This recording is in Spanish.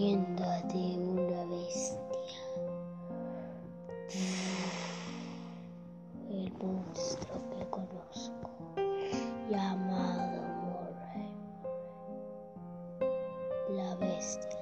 leyenda de una bestia. El monstruo que conozco, llamado Moray. La bestia.